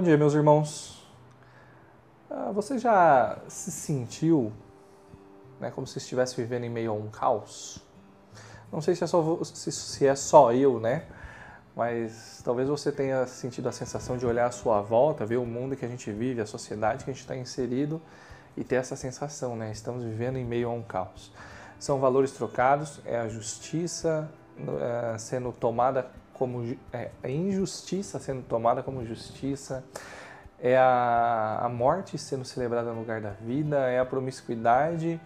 Bom dia, meus irmãos. Ah, você já se sentiu né, como se estivesse vivendo em meio a um caos? Não sei se é só, se é só eu, né? Mas talvez você tenha sentido a sensação de olhar à sua volta, ver o mundo que a gente vive, a sociedade que a gente está inserido e ter essa sensação, né? Estamos vivendo em meio a um caos. São valores trocados, é a justiça é, sendo tomada como é, a injustiça sendo tomada como justiça, é a, a morte sendo celebrada no lugar da vida, é a promiscuidade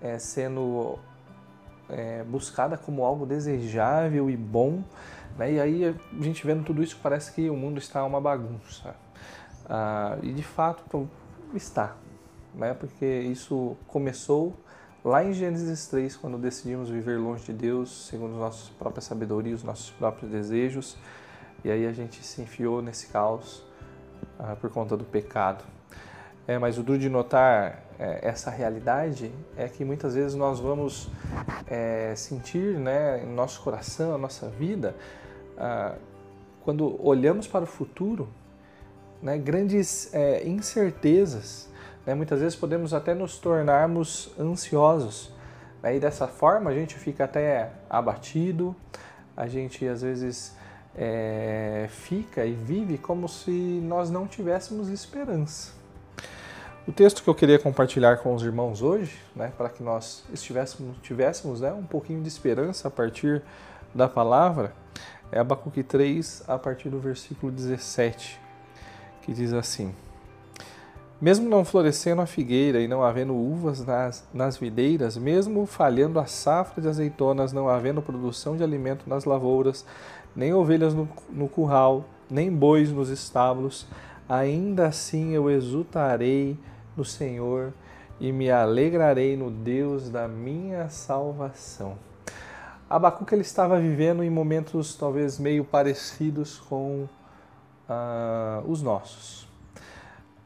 é, sendo é, buscada como algo desejável e bom. Né? E aí a gente vendo tudo isso parece que o mundo está uma bagunça. Ah, e de fato está, né? porque isso começou Lá em Gênesis 3, quando decidimos viver longe de Deus, segundo a nossa própria sabedoria, os nossos próprios desejos, e aí a gente se enfiou nesse caos ah, por conta do pecado. É, mas o duro de notar é, essa realidade é que muitas vezes nós vamos é, sentir né, em nosso coração, na nossa vida, ah, quando olhamos para o futuro, né, grandes é, incertezas né? Muitas vezes podemos até nos tornarmos ansiosos. Né? E dessa forma a gente fica até abatido, a gente às vezes é, fica e vive como se nós não tivéssemos esperança. O texto que eu queria compartilhar com os irmãos hoje, né, para que nós estivéssemos, tivéssemos né, um pouquinho de esperança a partir da palavra, é Abacuque 3, a partir do versículo 17, que diz assim: mesmo não florescendo a figueira e não havendo uvas nas, nas videiras, mesmo falhando a safra de azeitonas, não havendo produção de alimento nas lavouras, nem ovelhas no, no curral, nem bois nos estábulos, ainda assim eu exultarei no Senhor e me alegrarei no Deus da minha salvação. Abacuque ele estava vivendo em momentos talvez meio parecidos com uh, os nossos.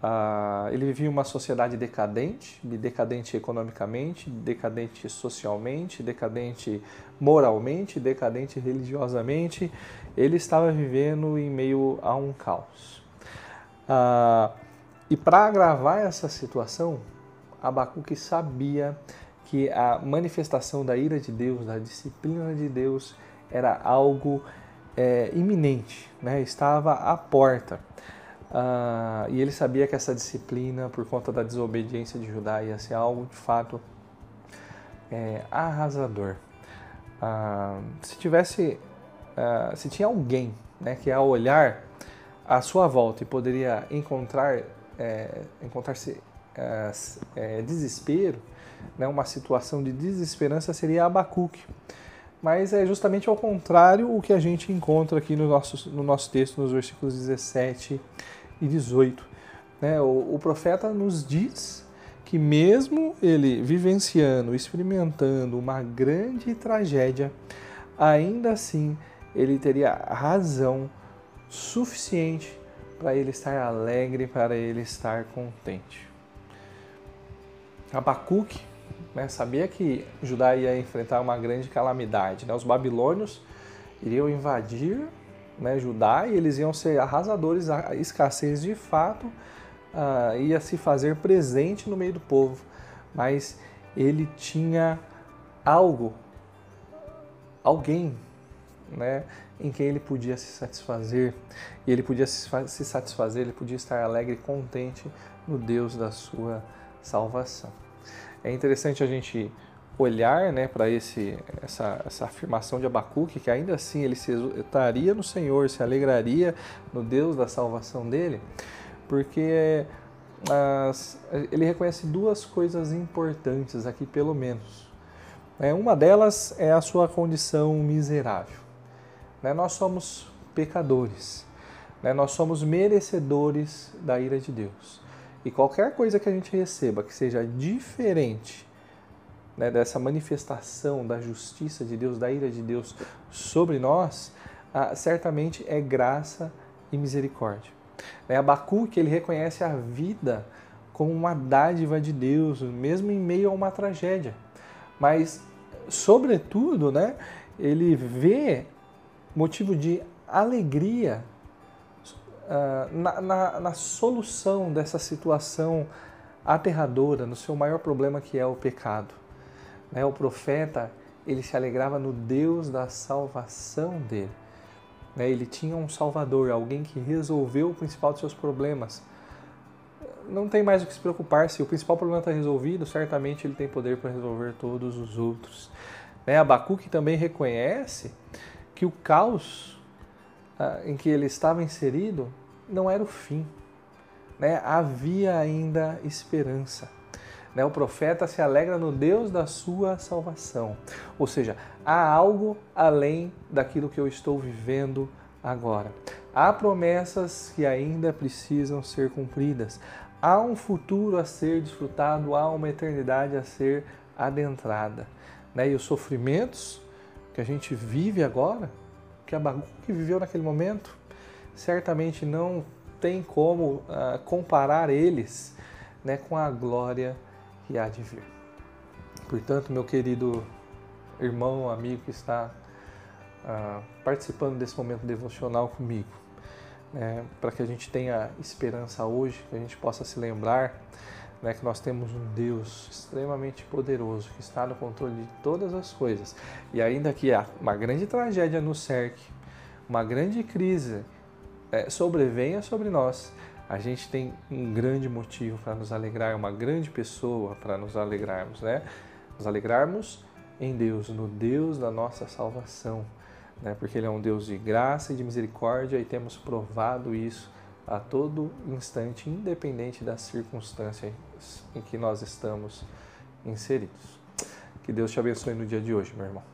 Ah, ele vivia uma sociedade decadente, decadente economicamente, decadente socialmente, decadente moralmente, decadente religiosamente. Ele estava vivendo em meio a um caos. Ah, e para agravar essa situação, Abacuque sabia que a manifestação da ira de Deus, da disciplina de Deus, era algo é, iminente, né? estava à porta. Uh, e ele sabia que essa disciplina, por conta da desobediência de Judá, ia ser algo de fato é, arrasador. Uh, se tivesse, uh, se tinha alguém né, que ao olhar à sua volta e poderia encontrar, é, encontrar-se é, é, desespero, né, uma situação de desesperança seria Abacuque. Mas é justamente ao contrário o que a gente encontra aqui no nosso, no nosso texto, nos versículos 17 e 18. Né? O, o profeta nos diz que, mesmo ele vivenciando, experimentando uma grande tragédia, ainda assim ele teria razão suficiente para ele estar alegre, para ele estar contente. Abacuque né, sabia que Judá ia enfrentar uma grande calamidade. Né? Os babilônios iriam invadir né, Judá e eles iam ser arrasadores, a escassez de fato uh, ia se fazer presente no meio do povo, mas ele tinha algo, alguém, né, em quem ele podia se satisfazer e ele podia se satisfazer, ele podia estar alegre e contente no Deus da sua salvação. É interessante a gente olhar né, para essa, essa afirmação de Abacuque, que ainda assim ele se exultaria no Senhor, se alegraria no Deus da salvação dele, porque as, ele reconhece duas coisas importantes aqui, pelo menos. É, uma delas é a sua condição miserável. Né? Nós somos pecadores, né? nós somos merecedores da ira de Deus. E qualquer coisa que a gente receba que seja diferente né, dessa manifestação da justiça de Deus, da ira de Deus sobre nós, ah, certamente é graça e misericórdia. Né, Abacuque ele reconhece a vida como uma dádiva de Deus, mesmo em meio a uma tragédia. Mas, sobretudo, né, ele vê motivo de alegria uh, na, na, na solução dessa situação aterradora, no seu maior problema que é o pecado. Né? O profeta ele se alegrava no Deus da salvação dele. Né? Ele tinha um Salvador, alguém que resolveu o principal dos seus problemas. Não tem mais o que se preocupar, se o principal problema está resolvido, certamente ele tem poder para resolver todos os outros. Né? Abacuque também reconhece que o caos ah, em que ele estava inserido não era o fim. Né? Havia ainda esperança. Né? O profeta se alegra no Deus da sua salvação. Ou seja, há algo além daquilo que eu estou vivendo agora. Há promessas que ainda precisam ser cumpridas. Há um futuro a ser desfrutado, há uma eternidade a ser adentrada. Né? E os sofrimentos que a gente vive agora, que a que viveu naquele momento, certamente não tem como uh, comparar eles né, com a glória que há de vir. Portanto, meu querido irmão, amigo que está uh, participando desse momento devocional comigo, né, para que a gente tenha esperança hoje, que a gente possa se lembrar né, que nós temos um Deus extremamente poderoso que está no controle de todas as coisas. E ainda que uma grande tragédia nos cerque, uma grande crise é, sobrevenha sobre nós, a gente tem um grande motivo para nos alegrar, uma grande pessoa para nos alegrarmos, né? Nos alegrarmos em Deus, no Deus da nossa salvação, né? Porque Ele é um Deus de graça e de misericórdia e temos provado isso a todo instante, independente das circunstâncias em que nós estamos inseridos. Que Deus te abençoe no dia de hoje, meu irmão.